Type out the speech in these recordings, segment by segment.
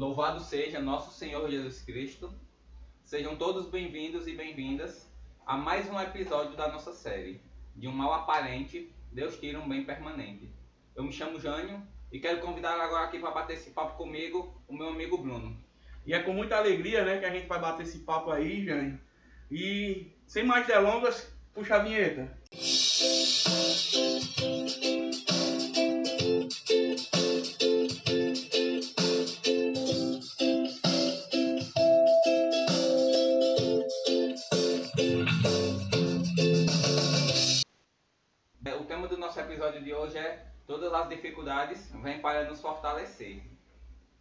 Louvado seja nosso Senhor Jesus Cristo. Sejam todos bem-vindos e bem-vindas a mais um episódio da nossa série. De um mal aparente, Deus tira um bem permanente. Eu me chamo Jânio e quero convidar agora aqui para bater esse papo comigo o meu amigo Bruno. E é com muita alegria né, que a gente vai bater esse papo aí, Jânio. E sem mais delongas, puxa a vinheta. O hoje é Todas as dificuldades vêm para nos fortalecer.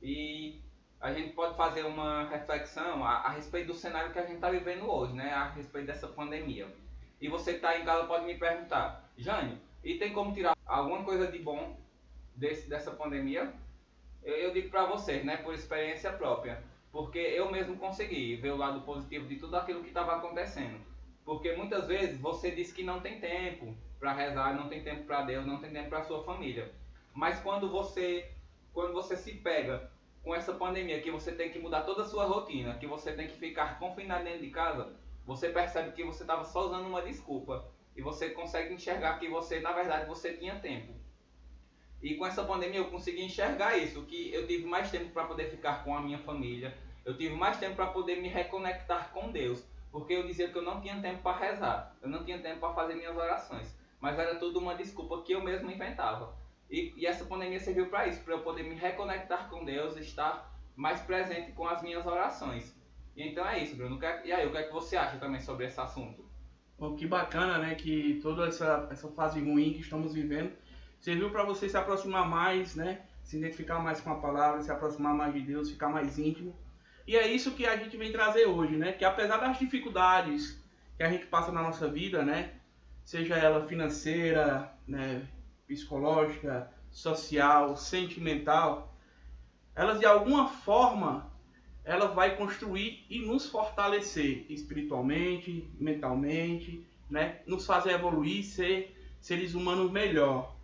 E a gente pode fazer uma reflexão a, a respeito do cenário que a gente está vivendo hoje, né? A respeito dessa pandemia. E você que está em casa pode me perguntar, Jânio, e tem como tirar alguma coisa de bom desse, dessa pandemia? Eu, eu digo para vocês, né, por experiência própria, porque eu mesmo consegui ver o lado positivo de tudo aquilo que estava acontecendo. Porque muitas vezes você diz que não tem tempo para rezar, não tem tempo para Deus, não tem tempo para sua família. Mas quando você quando você se pega com essa pandemia que você tem que mudar toda a sua rotina, que você tem que ficar confinado dentro de casa, você percebe que você estava só usando uma desculpa e você consegue enxergar que você, na verdade, você tinha tempo. E com essa pandemia eu consegui enxergar isso, que eu tive mais tempo para poder ficar com a minha família, eu tive mais tempo para poder me reconectar com Deus, porque eu dizia que eu não tinha tempo para rezar, eu não tinha tempo para fazer minhas orações, mas era tudo uma desculpa que eu mesmo inventava. E, e essa pandemia serviu para isso, para eu poder me reconectar com Deus, estar mais presente com as minhas orações. E então é isso, Bruno. E aí, o que é que você acha também sobre esse assunto? Oh, que bacana, né? Que toda essa, essa fase ruim que estamos vivendo serviu para você se aproximar mais, né? Se identificar mais com a palavra, se aproximar mais de Deus, ficar mais íntimo. E é isso que a gente vem trazer hoje, né? Que apesar das dificuldades que a gente passa na nossa vida, né? Seja ela financeira, né? psicológica, social, sentimental, elas de alguma forma ela vai construir e nos fortalecer espiritualmente, mentalmente, né? Nos fazer evoluir, ser seres humanos melhor.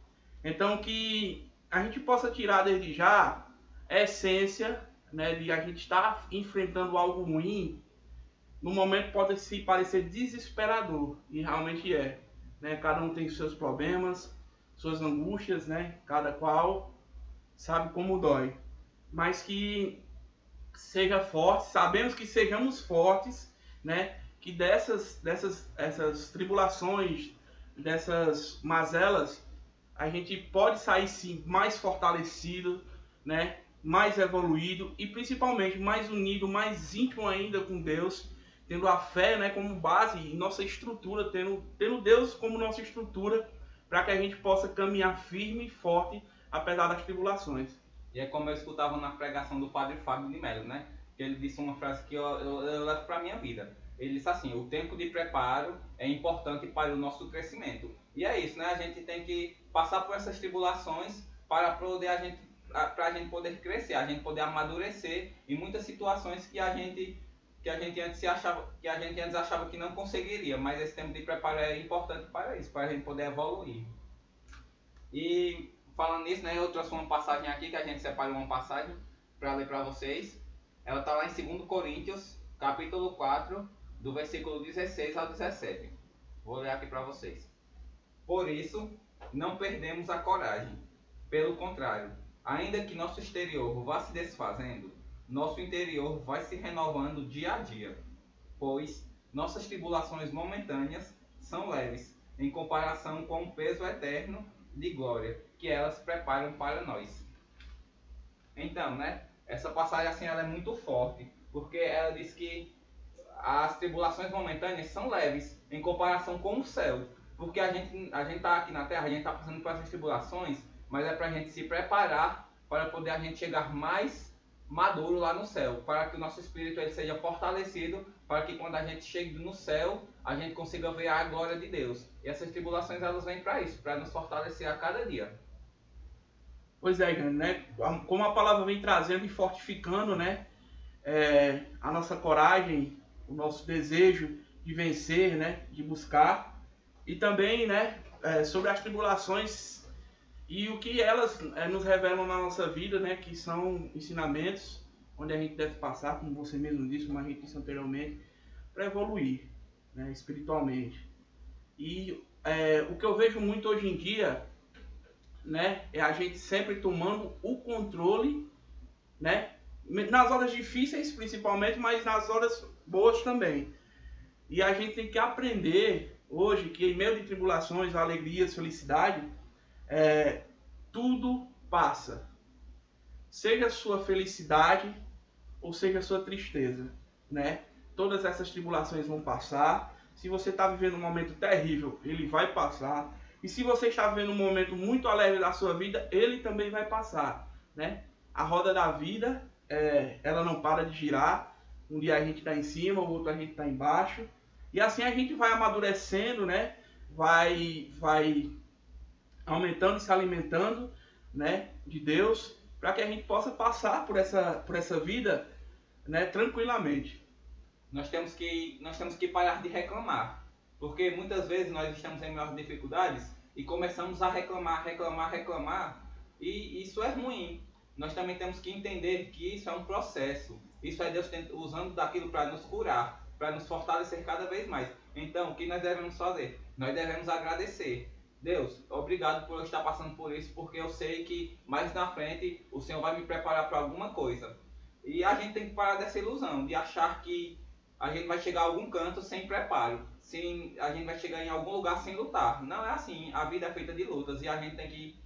Então que a gente possa tirar desde já a essência, né, de a gente estar enfrentando algo ruim, no momento pode se parecer desesperador e realmente é, né? Cada um tem seus problemas, suas angústias, né? Cada qual sabe como dói. Mas que seja forte, sabemos que sejamos fortes, né? Que dessas, dessas essas tribulações, dessas mazelas, a gente pode sair sim mais fortalecido, né? Mais evoluído e principalmente mais unido, mais íntimo ainda com Deus, tendo a fé, né, como base e nossa estrutura, tendo, tendo Deus como nossa estrutura para que a gente possa caminhar firme e forte apesar das tribulações. E é como eu escutava na pregação do padre Fábio de Mello, né? Que ele disse uma frase que eu, eu, eu levo para minha vida. Ele disse assim: o tempo de preparo é importante para o nosso crescimento. E é isso, né? A gente tem que passar por essas tribulações para poder a gente para a gente poder crescer, a gente poder amadurecer em muitas situações que a gente que a gente antes achava que a gente antes achava que não conseguiria, mas esse tempo de preparo é importante para isso, para a gente poder evoluir. E falando nisso, né, eu trouxe uma passagem aqui que a gente separou uma passagem para ler para vocês. Ela está lá em 2 Coríntios, capítulo 4, do versículo 16 ao 17. Vou ler aqui para vocês. Por isso, não perdemos a coragem. Pelo contrário, ainda que nosso exterior vá se desfazendo, nosso interior vai se renovando dia a dia, pois nossas tribulações momentâneas são leves em comparação com o peso eterno de glória que elas preparam para nós. Então, né, essa passagem assim ela é muito forte, porque ela diz que as tribulações momentâneas são leves em comparação com o céu, porque a gente a gente tá aqui na Terra, a gente está passando por essas tribulações, mas é para a gente se preparar para poder a gente chegar mais maduro lá no céu, para que o nosso espírito ele seja fortalecido, para que quando a gente chegue no céu, a gente consiga ver a glória de Deus. E essas tribulações elas vêm para isso, para nos fortalecer a cada dia. Pois é, né? Como a palavra vem trazendo e fortificando, né? É, a nossa coragem, o nosso desejo de vencer, né? De buscar e também, né? É, sobre as tribulações e o que elas é, nos revelam na nossa vida, né, que são ensinamentos onde a gente deve passar, como você mesmo disse, como a gente disse anteriormente, para evoluir né, espiritualmente. E é, o que eu vejo muito hoje em dia né, é a gente sempre tomando o controle, né, nas horas difíceis principalmente, mas nas horas boas também. E a gente tem que aprender hoje que em meio de tribulações, alegrias, felicidade, é, tudo passa. Seja a sua felicidade ou seja a sua tristeza, né? Todas essas tribulações vão passar. Se você está vivendo um momento terrível, ele vai passar. E se você está vivendo um momento muito alegre da sua vida, ele também vai passar, né? A roda da vida, é, ela não para de girar. Um dia a gente está em cima, o outro a gente está embaixo. E assim a gente vai amadurecendo, né? Vai, vai aumentando e se alimentando, né? De Deus, para que a gente possa passar por essa, por essa vida, né? Tranquilamente. Nós temos que, nós temos que parar de reclamar, porque muitas vezes nós estamos em maiores dificuldades e começamos a reclamar, reclamar, reclamar, e isso é ruim. Nós também temos que entender que isso é um processo. Isso é Deus usando daquilo para nos curar para nos fortalecer cada vez mais. Então, o que nós devemos fazer? Nós devemos agradecer. Deus, obrigado por eu estar passando por isso, porque eu sei que mais na frente o Senhor vai me preparar para alguma coisa. E a gente tem que parar dessa ilusão de achar que a gente vai chegar a algum canto sem preparo, sem, a gente vai chegar em algum lugar sem lutar. Não é assim. A vida é feita de lutas e a gente tem que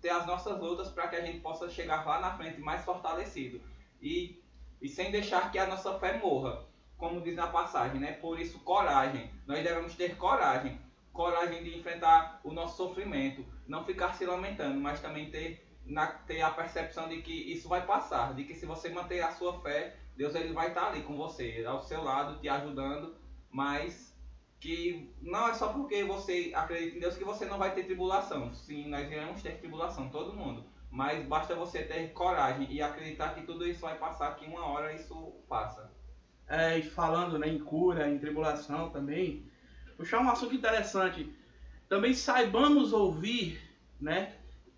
ter as nossas lutas para que a gente possa chegar lá na frente mais fortalecido e, e sem deixar que a nossa fé morra como diz na passagem, né? Por isso, coragem. Nós devemos ter coragem. Coragem de enfrentar o nosso sofrimento. Não ficar se lamentando, mas também ter, na, ter a percepção de que isso vai passar. De que se você manter a sua fé, Deus ele vai estar ali com você, ao seu lado, te ajudando. Mas que não é só porque você acredita em Deus que você não vai ter tribulação. Sim, nós iremos ter tribulação, todo mundo. Mas basta você ter coragem e acreditar que tudo isso vai passar, que uma hora isso passa é, falando né, em cura, em tribulação também, puxar um assunto interessante. Também saibamos ouvir, né?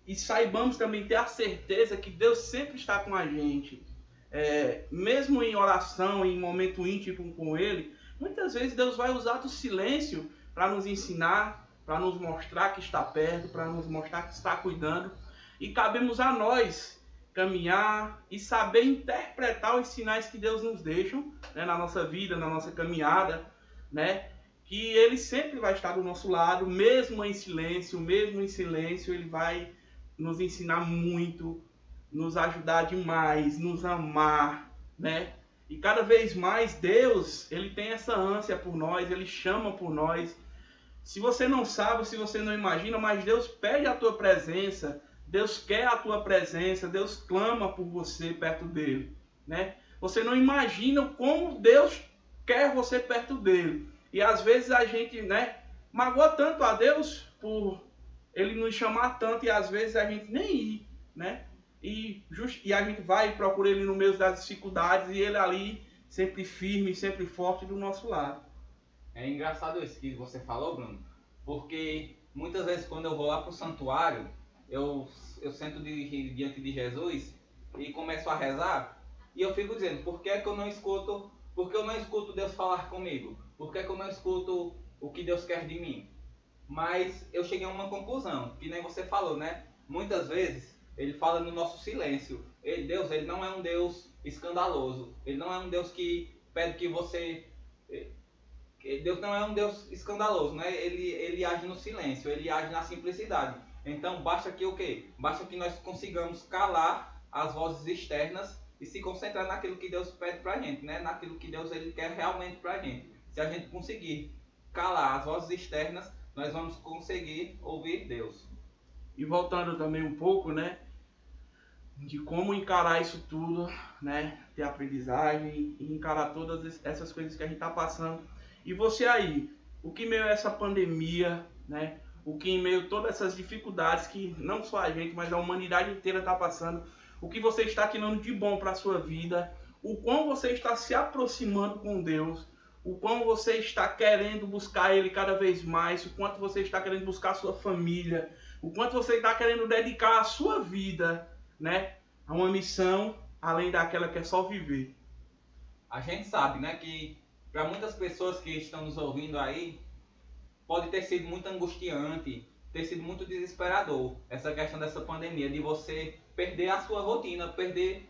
E saibamos também ter a certeza que Deus sempre está com a gente. É, mesmo em oração, em momento íntimo com Ele, muitas vezes Deus vai usar do silêncio para nos ensinar, para nos mostrar que está perto, para nos mostrar que está cuidando. E cabemos a nós caminhar e saber interpretar os sinais que Deus nos deixa né, na nossa vida, na nossa caminhada, né? Que Ele sempre vai estar do nosso lado, mesmo em silêncio, mesmo em silêncio, Ele vai nos ensinar muito, nos ajudar demais, nos amar, né? E cada vez mais Deus, Ele tem essa ânsia por nós, Ele chama por nós. Se você não sabe, se você não imagina, mas Deus pede a tua presença, Deus quer a tua presença, Deus clama por você perto dele, né? Você não imagina como Deus quer você perto dele. E às vezes a gente, né, magoa tanto a Deus por ele nos chamar tanto e às vezes a gente nem ir, né? E, just, e a gente vai e procura ele no meio das dificuldades e ele ali sempre firme, sempre forte do nosso lado. É engraçado isso que você falou, Bruno, porque muitas vezes quando eu vou lá pro santuário, eu, eu sento de, diante de Jesus e começo a rezar, e eu fico dizendo, por que, é que eu não escuto, por que eu não escuto Deus falar comigo? Por que, é eu não escuto o que Deus quer de mim? Mas eu cheguei a uma conclusão, que nem você falou, né? Muitas vezes ele fala no nosso silêncio. Ele, Deus, ele não é um Deus escandaloso. Ele não é um Deus que pede que você eh, Deus não é um Deus escandaloso, né? Ele, ele age no silêncio, ele age na simplicidade. Então basta que o quê? Basta que nós consigamos calar as vozes externas e se concentrar naquilo que Deus pede pra gente, né? Naquilo que Deus ele quer realmente pra gente. Se a gente conseguir calar as vozes externas, nós vamos conseguir ouvir Deus. E voltando também um pouco, né? De como encarar isso tudo, né? Ter aprendizagem e encarar todas essas coisas que a gente está passando. E você aí, o que meio a essa pandemia, né? o que em meio a todas essas dificuldades que não só a gente, mas a humanidade inteira está passando, o que você está tirando de bom para a sua vida, o quão você está se aproximando com Deus, o quão você está querendo buscar Ele cada vez mais, o quanto você está querendo buscar a sua família, o quanto você está querendo dedicar a sua vida, né, a uma missão além daquela que é só viver. A gente sabe, né, que para muitas pessoas que estão nos ouvindo aí, pode ter sido muito angustiante, ter sido muito desesperador essa questão dessa pandemia, de você perder a sua rotina, perder.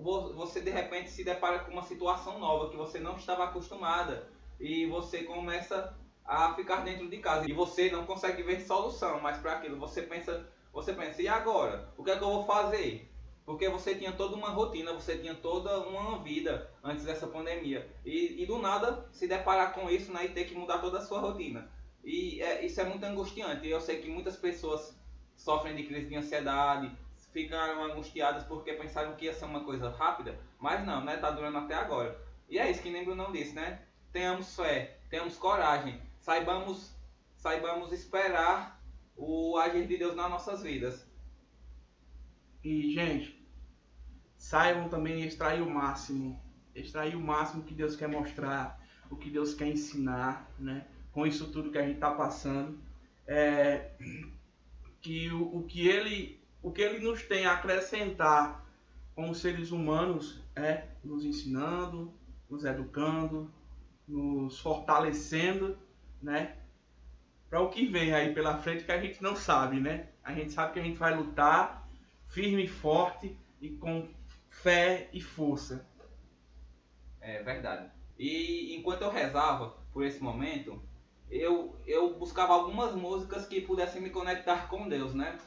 Você de repente se depara com uma situação nova que você não estava acostumada e você começa a ficar dentro de casa e você não consegue ver solução, mas para aquilo você pensa, você pensa, e agora? O que é que eu vou fazer? Porque você tinha toda uma rotina, você tinha toda uma vida antes dessa pandemia. E, e do nada se deparar com isso né, e ter que mudar toda a sua rotina. E é, isso é muito angustiante. Eu sei que muitas pessoas sofrem de crise de ansiedade, ficaram angustiadas porque pensaram que ia ser uma coisa rápida, mas não, né? Tá durando até agora. E é isso que nem Bruno disse, né? Tenhamos fé, tenhamos coragem, saibamos, saibamos esperar o agir de Deus nas nossas vidas. E, gente, saibam também extrair o máximo. Extrair o máximo que Deus quer mostrar, o que Deus quer ensinar, né? Com isso tudo que a gente está passando. É, que o, o, que ele, o que ele nos tem a acrescentar como seres humanos é nos ensinando, nos educando, nos fortalecendo, né? Para o que vem aí pela frente que a gente não sabe, né? A gente sabe que a gente vai lutar firme e forte e com fé e força. É verdade. E enquanto eu rezava por esse momento, eu, eu buscava algumas músicas que pudessem me conectar com Deus, né?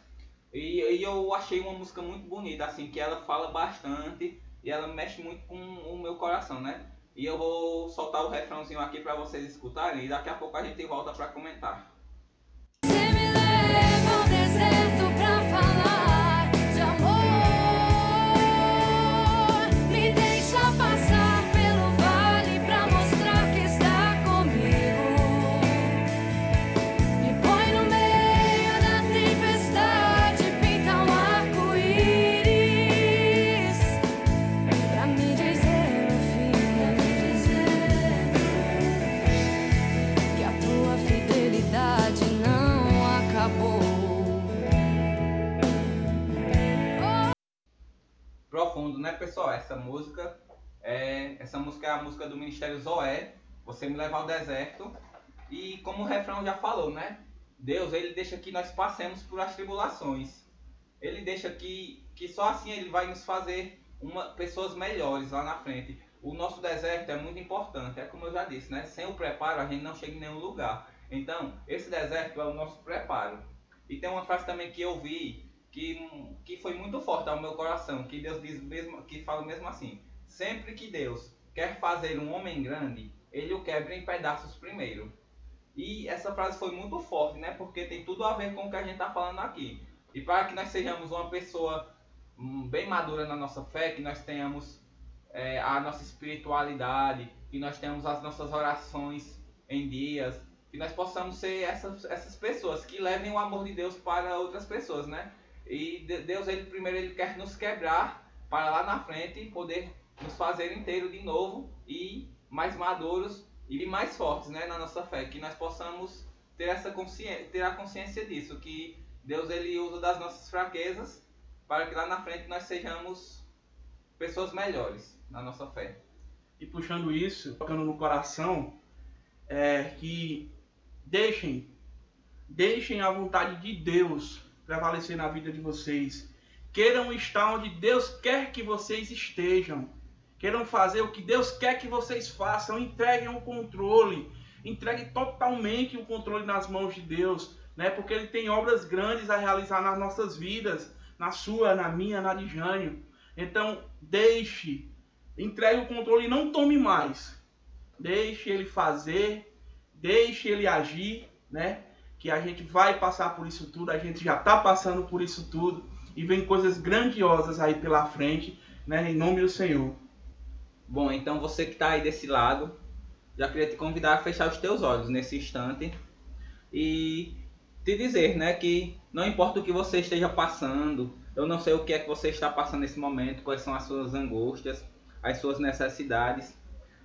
E, e eu achei uma música muito bonita, assim, que ela fala bastante e ela mexe muito com o meu coração, né? E eu vou soltar o refrãozinho aqui para vocês escutarem e daqui a pouco a gente volta para comentar. Você me leva essa música é a música do Ministério Zoé, Você me levar ao deserto. E como o refrão já falou, né? Deus, ele deixa que nós passemos por as tribulações. Ele deixa que que só assim ele vai nos fazer uma pessoas melhores lá na frente. O nosso deserto é muito importante, é como eu já disse, né? Sem o preparo a gente não chega em nenhum lugar. Então, esse deserto é o nosso preparo. E tem uma frase também que eu vi que, que foi muito forte ao meu coração, que Deus diz mesmo, que fala mesmo assim: sempre que Deus quer fazer um homem grande, ele o quebra em pedaços primeiro. E essa frase foi muito forte, né? Porque tem tudo a ver com o que a gente está falando aqui. E para que nós sejamos uma pessoa hum, bem madura na nossa fé, que nós tenhamos é, a nossa espiritualidade, que nós tenhamos as nossas orações em dias, que nós possamos ser essas, essas pessoas que levem o amor de Deus para outras pessoas, né? E Deus, ele primeiro ele quer nos quebrar para lá na frente poder nos fazer inteiro de novo e mais maduros e mais fortes, né, na nossa fé, que nós possamos ter essa consciência, ter a consciência disso, que Deus ele usa das nossas fraquezas para que lá na frente nós sejamos pessoas melhores na nossa fé. E puxando isso, tocando no coração, é que deixem, deixem a vontade de Deus prevalecer na vida de vocês. Queiram estar onde Deus quer que vocês estejam. Queiram fazer o que Deus quer que vocês façam. Entreguem o controle. Entregue totalmente o controle nas mãos de Deus. Né? Porque Ele tem obras grandes a realizar nas nossas vidas. Na sua, na minha, na de Jânio. Então, deixe. Entregue o controle e não tome mais. Deixe Ele fazer. Deixe Ele agir. Né? que a gente vai passar por isso tudo, a gente já está passando por isso tudo e vem coisas grandiosas aí pela frente, né? Em nome do Senhor. Bom, então você que está aí desse lado, já queria te convidar a fechar os teus olhos nesse instante e te dizer, né, que não importa o que você esteja passando, eu não sei o que é que você está passando nesse momento, quais são as suas angústias, as suas necessidades,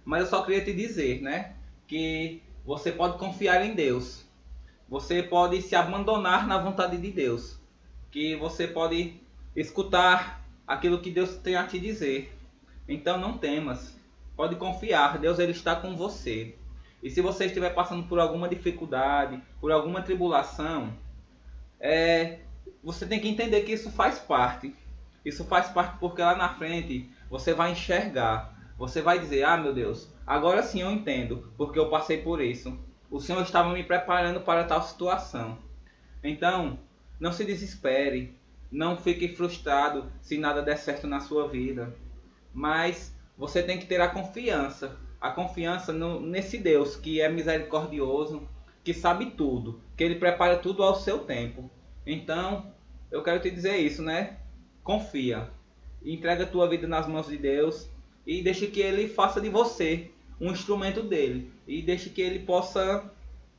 mas eu só queria te dizer, né, que você pode confiar em Deus você pode se abandonar na vontade de Deus. Que você pode escutar aquilo que Deus tem a te dizer. Então não temas. Pode confiar, Deus ele está com você. E se você estiver passando por alguma dificuldade, por alguma tribulação, é, você tem que entender que isso faz parte. Isso faz parte porque lá na frente você vai enxergar. Você vai dizer: Ah, meu Deus, agora sim eu entendo porque eu passei por isso. O Senhor estava me preparando para tal situação. Então, não se desespere. Não fique frustrado se nada der certo na sua vida. Mas você tem que ter a confiança. A confiança no, nesse Deus que é misericordioso, que sabe tudo, que ele prepara tudo ao seu tempo. Então, eu quero te dizer isso, né? Confia. Entrega a tua vida nas mãos de Deus e deixe que ele faça de você um instrumento dele e deixe que ele possa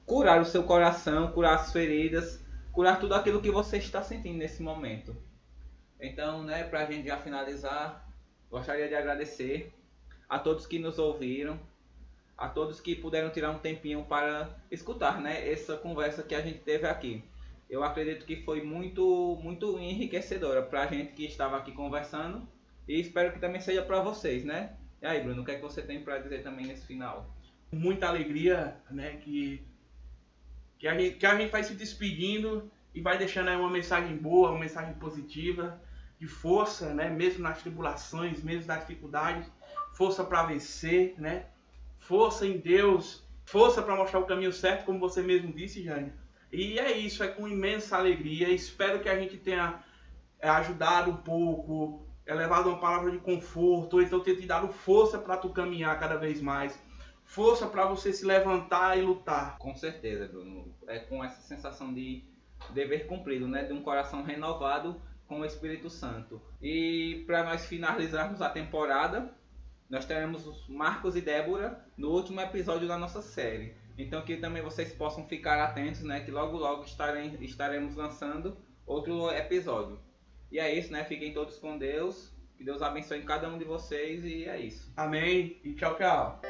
curar o seu coração, curar as feridas, curar tudo aquilo que você está sentindo nesse momento. Então, né, para a gente já finalizar, gostaria de agradecer a todos que nos ouviram, a todos que puderam tirar um tempinho para escutar, né, essa conversa que a gente teve aqui. Eu acredito que foi muito, muito enriquecedora para a gente que estava aqui conversando e espero que também seja para vocês, né? E aí, Bruno, o que é que você tem para dizer também nesse final? muita alegria, né? Que, que, a gente, que a gente vai se despedindo e vai deixando aí uma mensagem boa, uma mensagem positiva, de força, né? Mesmo nas tribulações, mesmo nas dificuldades, força para vencer, né? Força em Deus, força para mostrar o caminho certo, como você mesmo disse, Jane. E é isso, é com imensa alegria. Espero que a gente tenha é, ajudado um pouco, é levado uma palavra de conforto, ou então ter te dado força para tu caminhar cada vez mais força para você se levantar e lutar. Com certeza, Bruno. É com essa sensação de dever cumprido, né? De um coração renovado com o Espírito Santo. E para nós finalizarmos a temporada, nós teremos os Marcos e Débora no último episódio da nossa série. Então que também vocês possam ficar atentos, né? Que logo logo estarem, estaremos lançando outro episódio. E é isso, né? Fiquem todos com Deus. Que Deus abençoe cada um de vocês e é isso. Amém e tchau, tchau.